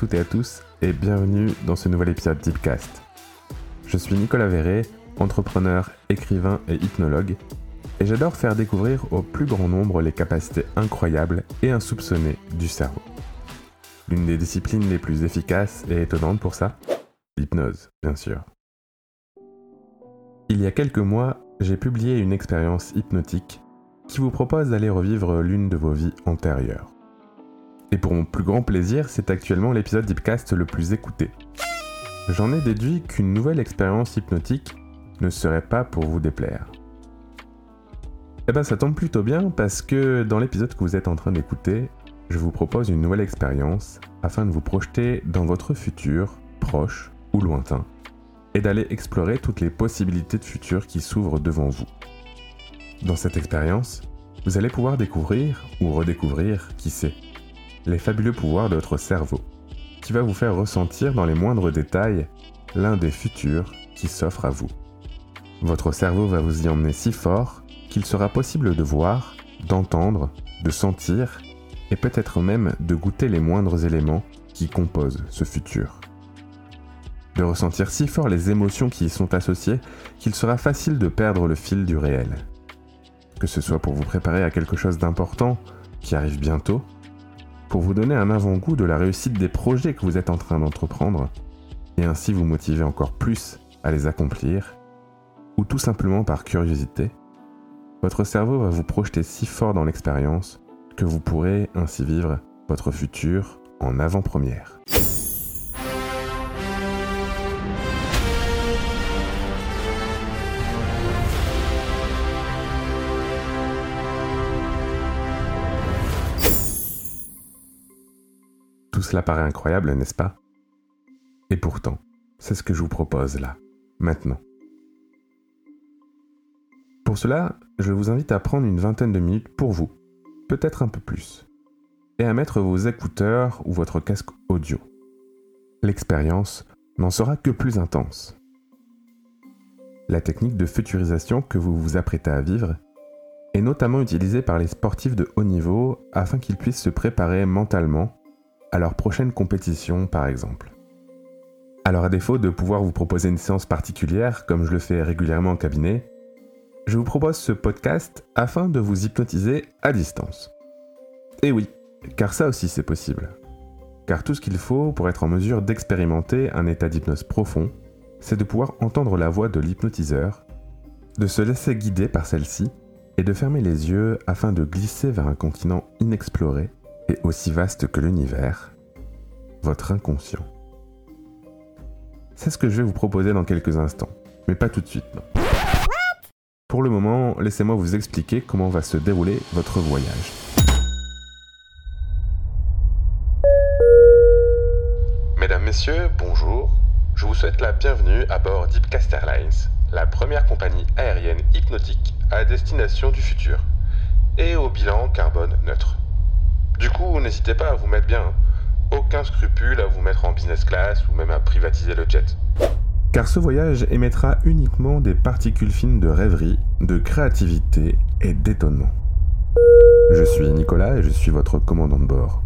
toutes et à tous et bienvenue dans ce nouvel épisode Deepcast. Je suis Nicolas Verret, entrepreneur, écrivain et hypnologue, et j'adore faire découvrir au plus grand nombre les capacités incroyables et insoupçonnées du cerveau. L'une des disciplines les plus efficaces et étonnantes pour ça L'hypnose, bien sûr. Il y a quelques mois, j'ai publié une expérience hypnotique qui vous propose d'aller revivre l'une de vos vies antérieures. Et pour mon plus grand plaisir, c'est actuellement l'épisode Deepcast le plus écouté. J'en ai déduit qu'une nouvelle expérience hypnotique ne serait pas pour vous déplaire. Eh ben ça tombe plutôt bien parce que dans l'épisode que vous êtes en train d'écouter, je vous propose une nouvelle expérience afin de vous projeter dans votre futur, proche ou lointain, et d'aller explorer toutes les possibilités de futur qui s'ouvrent devant vous. Dans cette expérience, vous allez pouvoir découvrir ou redécouvrir, qui sait, les fabuleux pouvoirs de votre cerveau, qui va vous faire ressentir dans les moindres détails l'un des futurs qui s'offre à vous. Votre cerveau va vous y emmener si fort qu'il sera possible de voir, d'entendre, de sentir et peut-être même de goûter les moindres éléments qui composent ce futur. De ressentir si fort les émotions qui y sont associées qu'il sera facile de perdre le fil du réel. Que ce soit pour vous préparer à quelque chose d'important qui arrive bientôt, pour vous donner un avant-goût de la réussite des projets que vous êtes en train d'entreprendre, et ainsi vous motiver encore plus à les accomplir, ou tout simplement par curiosité, votre cerveau va vous projeter si fort dans l'expérience que vous pourrez ainsi vivre votre futur en avant-première. Cela paraît incroyable, n'est-ce pas? Et pourtant, c'est ce que je vous propose là, maintenant. Pour cela, je vous invite à prendre une vingtaine de minutes pour vous, peut-être un peu plus, et à mettre vos écouteurs ou votre casque audio. L'expérience n'en sera que plus intense. La technique de futurisation que vous vous apprêtez à vivre est notamment utilisée par les sportifs de haut niveau afin qu'ils puissent se préparer mentalement à leur prochaine compétition par exemple. Alors à défaut de pouvoir vous proposer une séance particulière comme je le fais régulièrement en cabinet, je vous propose ce podcast afin de vous hypnotiser à distance. Et oui, car ça aussi c'est possible. Car tout ce qu'il faut pour être en mesure d'expérimenter un état d'hypnose profond, c'est de pouvoir entendre la voix de l'hypnotiseur, de se laisser guider par celle-ci et de fermer les yeux afin de glisser vers un continent inexploré aussi vaste que l'univers, votre inconscient. C'est ce que je vais vous proposer dans quelques instants, mais pas tout de suite. Pour le moment, laissez-moi vous expliquer comment va se dérouler votre voyage. Mesdames, Messieurs, bonjour. Je vous souhaite la bienvenue à bord Deepcast Airlines, la première compagnie aérienne hypnotique à destination du futur, et au bilan carbone neutre. Du coup, n'hésitez pas à vous mettre bien. Aucun scrupule à vous mettre en business class ou même à privatiser le jet car ce voyage émettra uniquement des particules fines de rêverie, de créativité et d'étonnement. Je suis Nicolas et je suis votre commandant de bord.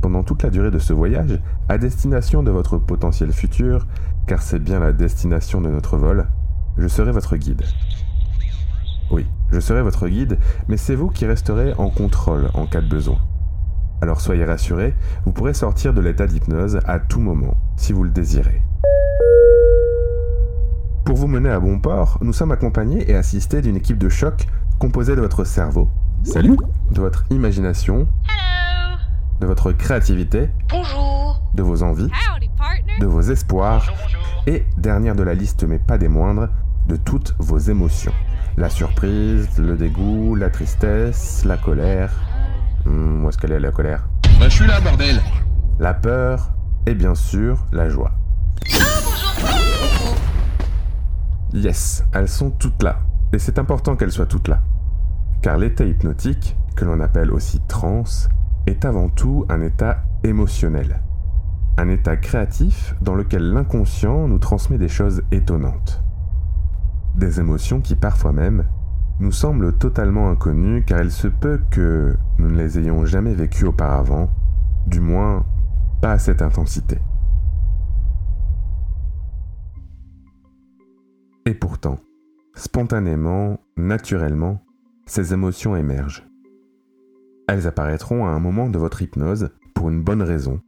Pendant toute la durée de ce voyage, à destination de votre potentiel futur, car c'est bien la destination de notre vol, je serai votre guide. Oui, je serai votre guide, mais c'est vous qui resterez en contrôle en cas de besoin. Alors soyez rassurés, vous pourrez sortir de l'état d'hypnose à tout moment, si vous le désirez. Pour vous mener à bon port, nous sommes accompagnés et assistés d'une équipe de choc composée de votre cerveau. Salut De votre imagination. De votre créativité. Bonjour. De vos envies. De vos espoirs. Et, dernière de la liste mais pas des moindres, de toutes vos émotions. La surprise, le dégoût, la tristesse, la colère. Hmm, où est-ce qu'elle est la colère Bah, je suis là, bordel La peur et bien sûr la joie. Yes, elles sont toutes là. Et c'est important qu'elles soient toutes là. Car l'état hypnotique, que l'on appelle aussi transe, est avant tout un état émotionnel. Un état créatif dans lequel l'inconscient nous transmet des choses étonnantes. Des émotions qui parfois même nous semblent totalement inconnues car il se peut que nous ne les ayons jamais vécues auparavant, du moins pas à cette intensité. Et pourtant, spontanément, naturellement, ces émotions émergent. Elles apparaîtront à un moment de votre hypnose pour une bonne raison.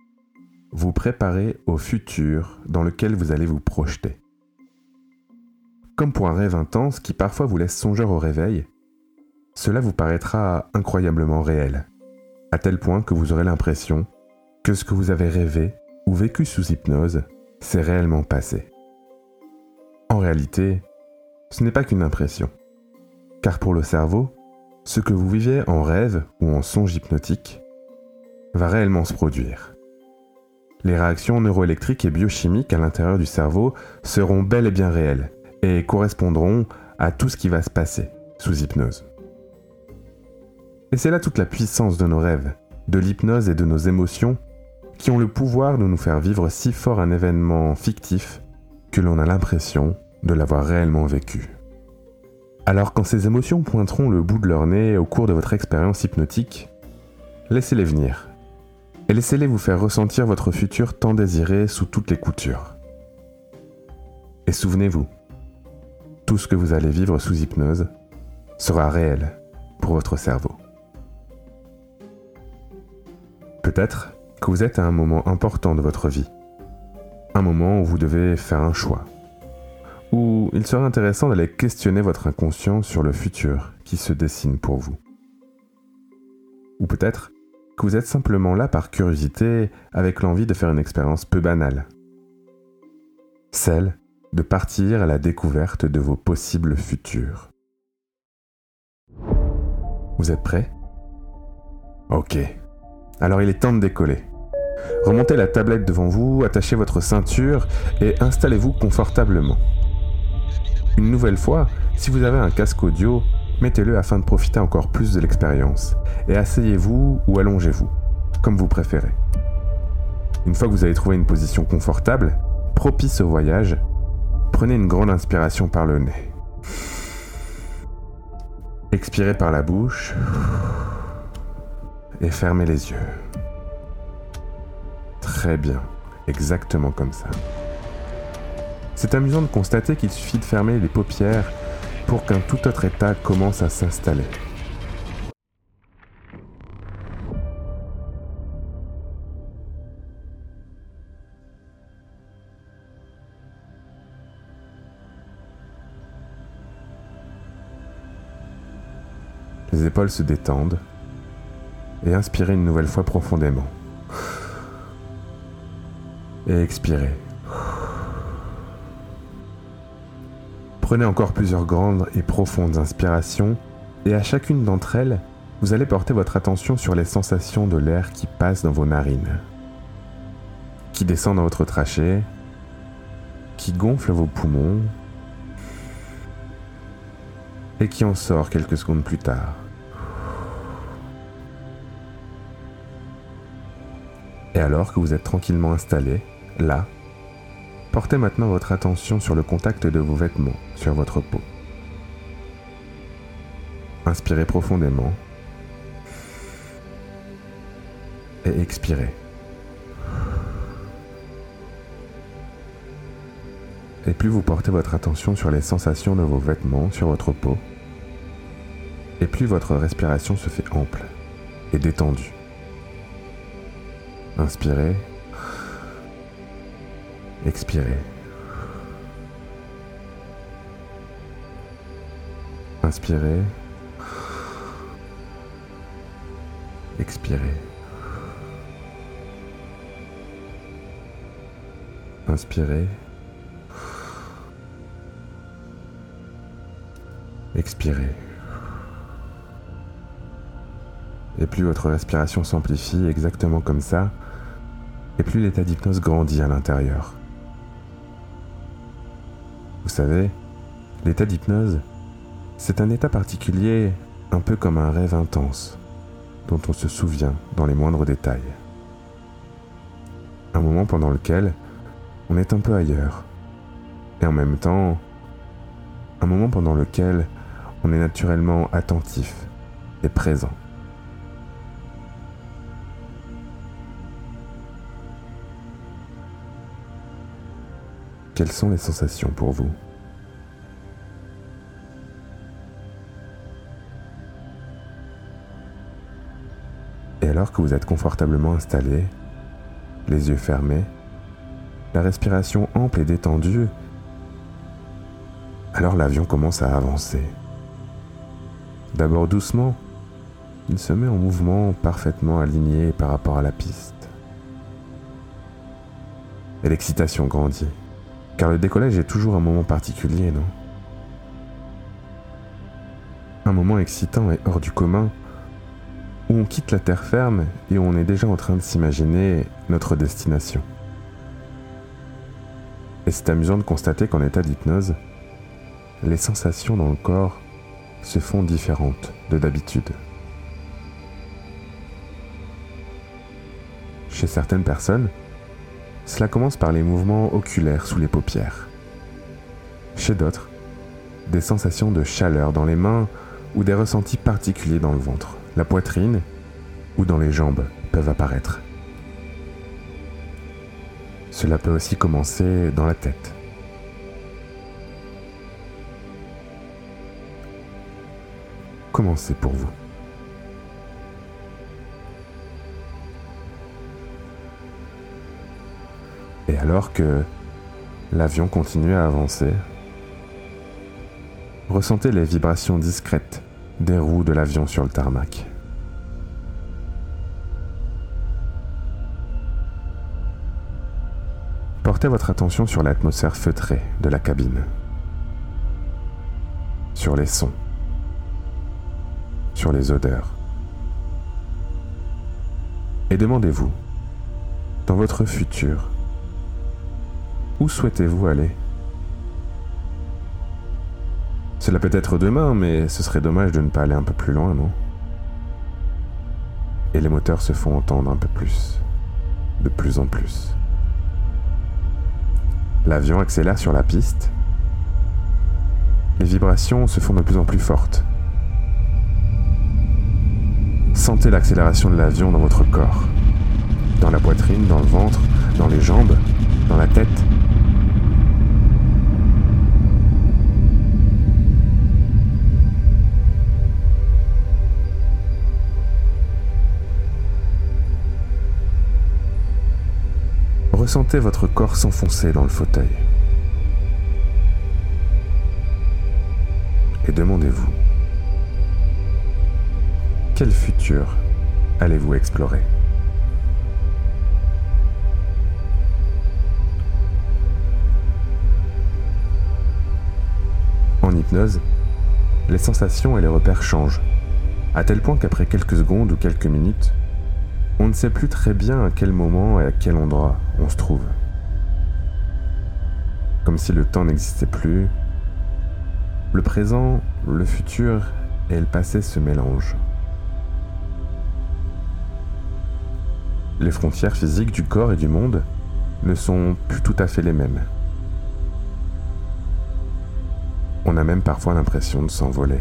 Vous préparez au futur dans lequel vous allez vous projeter. Pour un rêve intense qui parfois vous laisse songeur au réveil, cela vous paraîtra incroyablement réel, à tel point que vous aurez l'impression que ce que vous avez rêvé ou vécu sous hypnose s'est réellement passé. En réalité, ce n'est pas qu'une impression, car pour le cerveau, ce que vous vivez en rêve ou en songe hypnotique va réellement se produire. Les réactions neuroélectriques et biochimiques à l'intérieur du cerveau seront bel et bien réelles et correspondront à tout ce qui va se passer sous hypnose. Et c'est là toute la puissance de nos rêves, de l'hypnose et de nos émotions qui ont le pouvoir de nous faire vivre si fort un événement fictif que l'on a l'impression de l'avoir réellement vécu. Alors quand ces émotions pointeront le bout de leur nez au cours de votre expérience hypnotique, laissez-les venir et laissez-les vous faire ressentir votre futur tant désiré sous toutes les coutures. Et souvenez-vous, tout ce que vous allez vivre sous hypnose sera réel pour votre cerveau. Peut-être que vous êtes à un moment important de votre vie, un moment où vous devez faire un choix, où il serait intéressant d'aller questionner votre inconscient sur le futur qui se dessine pour vous. Ou peut-être que vous êtes simplement là par curiosité avec l'envie de faire une expérience peu banale. Celle de partir à la découverte de vos possibles futurs. Vous êtes prêts? Ok. Alors il est temps de décoller. Remontez la tablette devant vous, attachez votre ceinture et installez-vous confortablement. Une nouvelle fois, si vous avez un casque audio, mettez-le afin de profiter encore plus de l'expérience. Et asseyez-vous ou allongez-vous, comme vous préférez. Une fois que vous avez trouvé une position confortable, propice au voyage, prenez une grande inspiration par le nez. Expirez par la bouche et fermez les yeux. Très bien, exactement comme ça. C'est amusant de constater qu'il suffit de fermer les paupières pour qu'un tout autre état commence à s'installer. Les épaules se détendent et inspirez une nouvelle fois profondément. Et expirez. Prenez encore plusieurs grandes et profondes inspirations et à chacune d'entre elles, vous allez porter votre attention sur les sensations de l'air qui passe dans vos narines, qui descend dans votre trachée, qui gonfle vos poumons et qui en sort quelques secondes plus tard. Et alors que vous êtes tranquillement installé, là, Portez maintenant votre attention sur le contact de vos vêtements sur votre peau. Inspirez profondément et expirez. Et plus vous portez votre attention sur les sensations de vos vêtements sur votre peau, et plus votre respiration se fait ample et détendue. Inspirez Expirez. Inspirez. Expirez. Inspirez. Expirez. Et plus votre respiration s'amplifie exactement comme ça, et plus l'état d'hypnose grandit à l'intérieur. Vous savez, l'état d'hypnose, c'est un état particulier, un peu comme un rêve intense, dont on se souvient dans les moindres détails. Un moment pendant lequel on est un peu ailleurs, et en même temps, un moment pendant lequel on est naturellement attentif et présent. Quelles sont les sensations pour vous Et alors que vous êtes confortablement installé, les yeux fermés, la respiration ample et détendue, alors l'avion commence à avancer. D'abord doucement, il se met en mouvement parfaitement aligné par rapport à la piste. Et l'excitation grandit, car le décollage est toujours un moment particulier, non? Un moment excitant et hors du commun, où on quitte la terre ferme et où on est déjà en train de s'imaginer notre destination. Et c'est amusant de constater qu'en état d'hypnose, les sensations dans le corps se font différentes de d'habitude. Chez certaines personnes, cela commence par les mouvements oculaires sous les paupières. Chez d'autres, des sensations de chaleur dans les mains ou des ressentis particuliers dans le ventre, la poitrine ou dans les jambes peuvent apparaître. Cela peut aussi commencer dans la tête. Comment c'est pour vous Et alors que l'avion continue à avancer, ressentez les vibrations discrètes des roues de l'avion sur le tarmac. Portez votre attention sur l'atmosphère feutrée de la cabine, sur les sons, sur les odeurs. Et demandez-vous, dans votre futur, où souhaitez-vous aller? Cela peut être demain, mais ce serait dommage de ne pas aller un peu plus loin, non? Et les moteurs se font entendre un peu plus, de plus en plus. L'avion accélère sur la piste. Les vibrations se font de plus en plus fortes. Sentez l'accélération de l'avion dans votre corps, dans la poitrine, dans le ventre, dans les jambes, dans la tête. Ressentez votre corps s'enfoncer dans le fauteuil. Et demandez-vous, quel futur allez-vous explorer? En hypnose, les sensations et les repères changent, à tel point qu'après quelques secondes ou quelques minutes, on ne sait plus très bien à quel moment et à quel endroit on se trouve. Comme si le temps n'existait plus, le présent, le futur et le passé se mélangent. Les frontières physiques du corps et du monde ne sont plus tout à fait les mêmes. On a même parfois l'impression de s'envoler.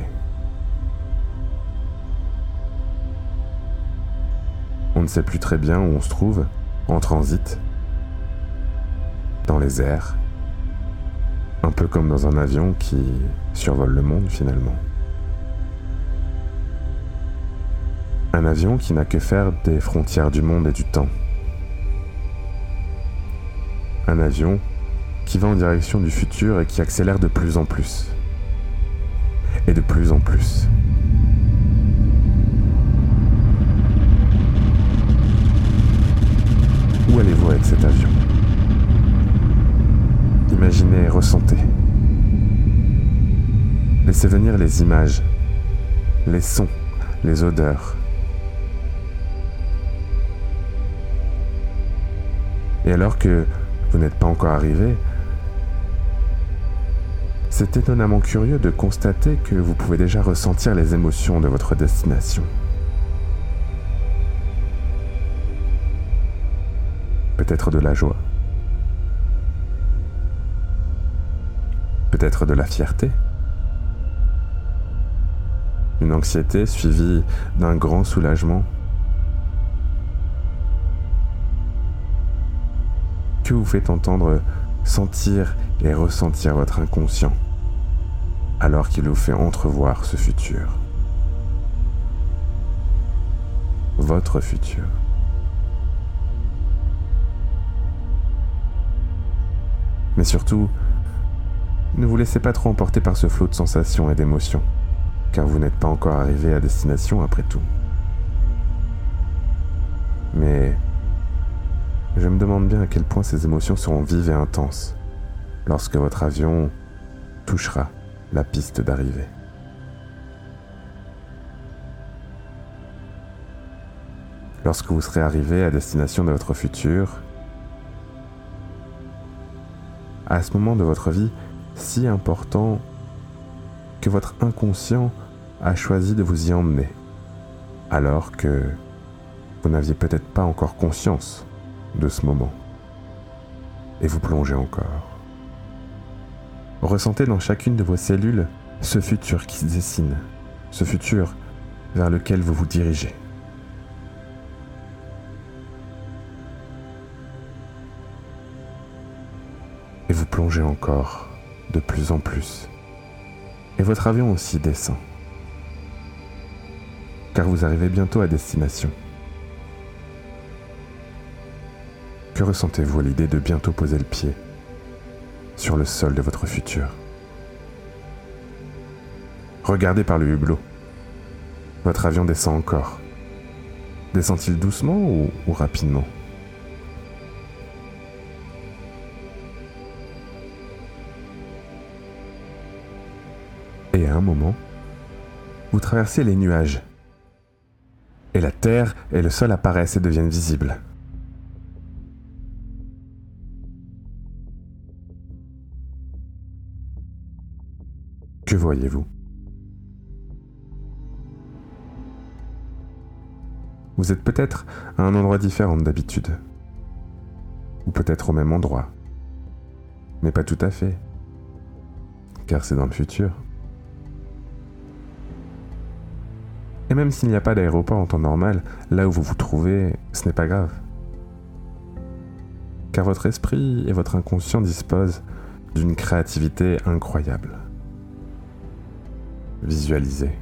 On ne sait plus très bien où on se trouve, en transit, dans les airs, un peu comme dans un avion qui survole le monde finalement. Un avion qui n'a que faire des frontières du monde et du temps. Un avion qui va en direction du futur et qui accélère de plus en plus. Et de plus en plus. Allez-vous avec cet avion Imaginez et ressentez. Laissez venir les images, les sons, les odeurs. Et alors que vous n'êtes pas encore arrivé, c'est étonnamment curieux de constater que vous pouvez déjà ressentir les émotions de votre destination. Peut-être de la joie, peut-être de la fierté, une anxiété suivie d'un grand soulagement. Que vous fait entendre sentir et ressentir votre inconscient alors qu'il vous fait entrevoir ce futur? Votre futur. Mais surtout, ne vous laissez pas trop emporter par ce flot de sensations et d'émotions, car vous n'êtes pas encore arrivé à destination après tout. Mais je me demande bien à quel point ces émotions seront vives et intenses lorsque votre avion touchera la piste d'arrivée. Lorsque vous serez arrivé à destination de votre futur, à ce moment de votre vie si important que votre inconscient a choisi de vous y emmener, alors que vous n'aviez peut-être pas encore conscience de ce moment. Et vous plongez encore. Ressentez dans chacune de vos cellules ce futur qui se dessine, ce futur vers lequel vous vous dirigez. Et vous plongez encore de plus en plus. Et votre avion aussi descend. Car vous arrivez bientôt à destination. Que ressentez-vous à l'idée de bientôt poser le pied sur le sol de votre futur? Regardez par le hublot. Votre avion descend encore. Descend-il doucement ou, ou rapidement? Et à un moment, vous traversez les nuages. Et la terre et le sol apparaissent et deviennent visibles. Que voyez-vous? Vous êtes peut-être à un endroit différent d'habitude. Ou peut-être au même endroit. Mais pas tout à fait. Car c'est dans le futur. Et même s'il n'y a pas d'aéroport en temps normal, là où vous vous trouvez, ce n'est pas grave. Car votre esprit et votre inconscient disposent d'une créativité incroyable. Visualisez.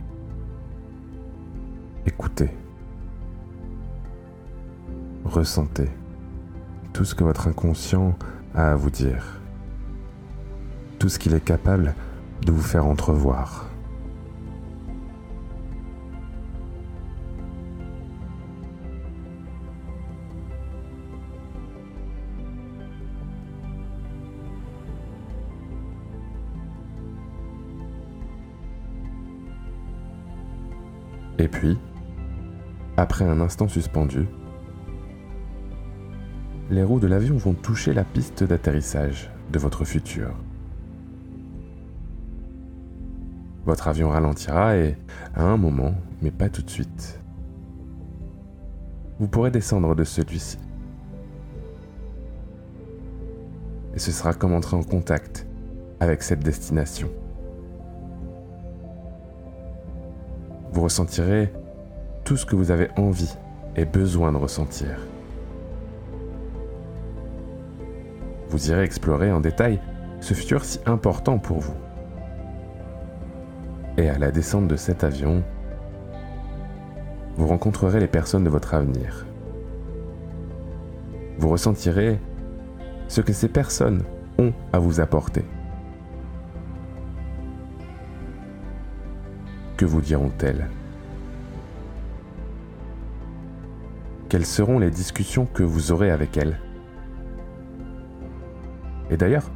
Écoutez. Ressentez tout ce que votre inconscient a à vous dire. Tout ce qu'il est capable de vous faire entrevoir. Et puis, après un instant suspendu, les roues de l'avion vont toucher la piste d'atterrissage de votre futur. Votre avion ralentira et, à un moment, mais pas tout de suite, vous pourrez descendre de celui-ci. Et ce sera comme entrer en contact avec cette destination. Vous ressentirez tout ce que vous avez envie et besoin de ressentir. Vous irez explorer en détail ce futur si important pour vous. Et à la descente de cet avion, vous rencontrerez les personnes de votre avenir. Vous ressentirez ce que ces personnes ont à vous apporter. Que vous diront-elles? Quelles seront les discussions que vous aurez avec elles? Et d'ailleurs,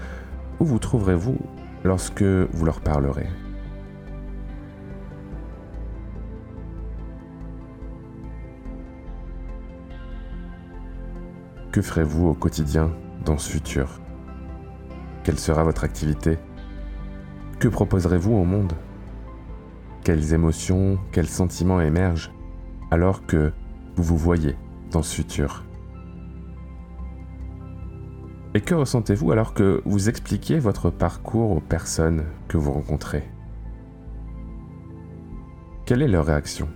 où vous trouverez-vous lorsque vous leur parlerez? Que ferez-vous au quotidien dans ce futur? Quelle sera votre activité? Que proposerez-vous au monde? Quelles émotions, quels sentiments émergent alors que vous vous voyez dans ce futur. Et que ressentez-vous alors que vous expliquez votre parcours aux personnes que vous rencontrez? Quelle est leur réaction?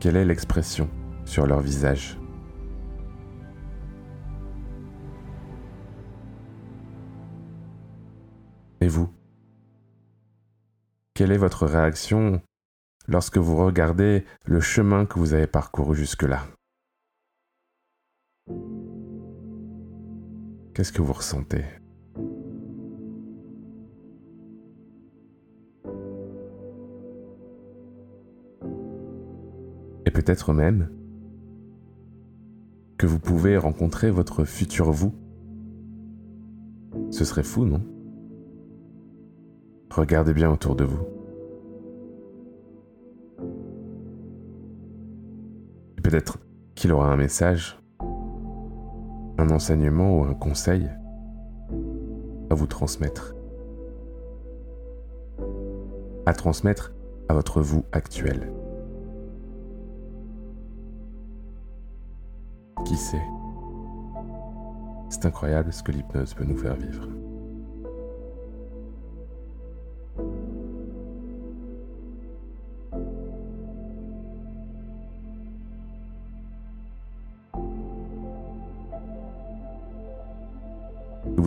Quelle est l'expression sur leur visage? Et vous? Quelle est votre réaction lorsque vous regardez le chemin que vous avez parcouru jusque-là? Qu'est-ce que vous ressentez? Et peut-être même que vous pouvez rencontrer votre futur vous? Ce serait fou, non? Regardez bien autour de vous. Peut-être qu'il aura un message, un enseignement ou un conseil à vous transmettre. À transmettre à votre vous actuel. Qui sait? C'est incroyable ce que l'hypnose peut nous faire vivre.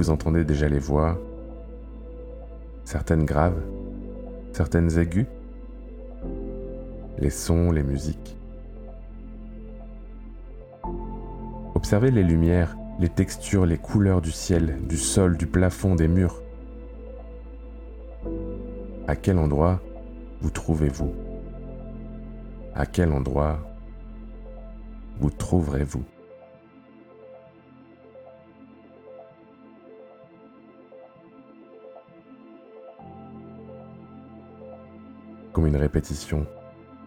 Entendez déjà les voix, certaines graves, certaines aiguës, les sons, les musiques. Observez les lumières, les textures, les couleurs du ciel, du sol, du plafond, des murs. À quel endroit vous trouvez-vous? À quel endroit vous trouverez-vous? Comme une répétition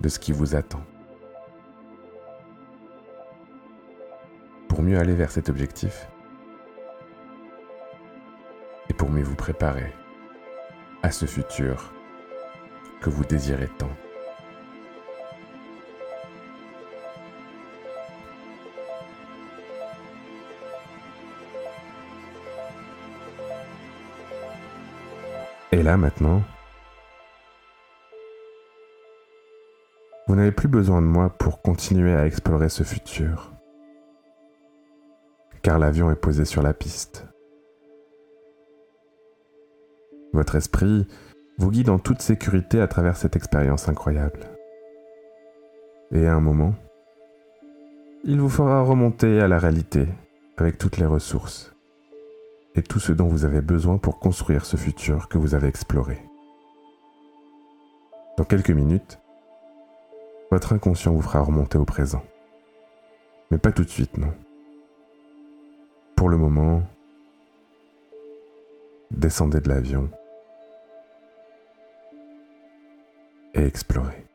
de ce qui vous attend. pour mieux aller vers cet objectif et pour mieux vous préparer à ce futur que vous désirez tant. Et là maintenant, vous n'avez plus besoin de moi pour continuer à explorer ce futur car l'avion est posé sur la piste. Votre esprit vous guide en toute sécurité à travers cette expérience incroyable. Et à un moment, il vous fera remonter à la réalité avec toutes les ressources et tout ce dont vous avez besoin pour construire ce futur que vous avez exploré. Dans quelques minutes, votre inconscient vous fera remonter au présent. Mais pas tout de suite, non. Pour le moment, descendez de l'avion et explorez.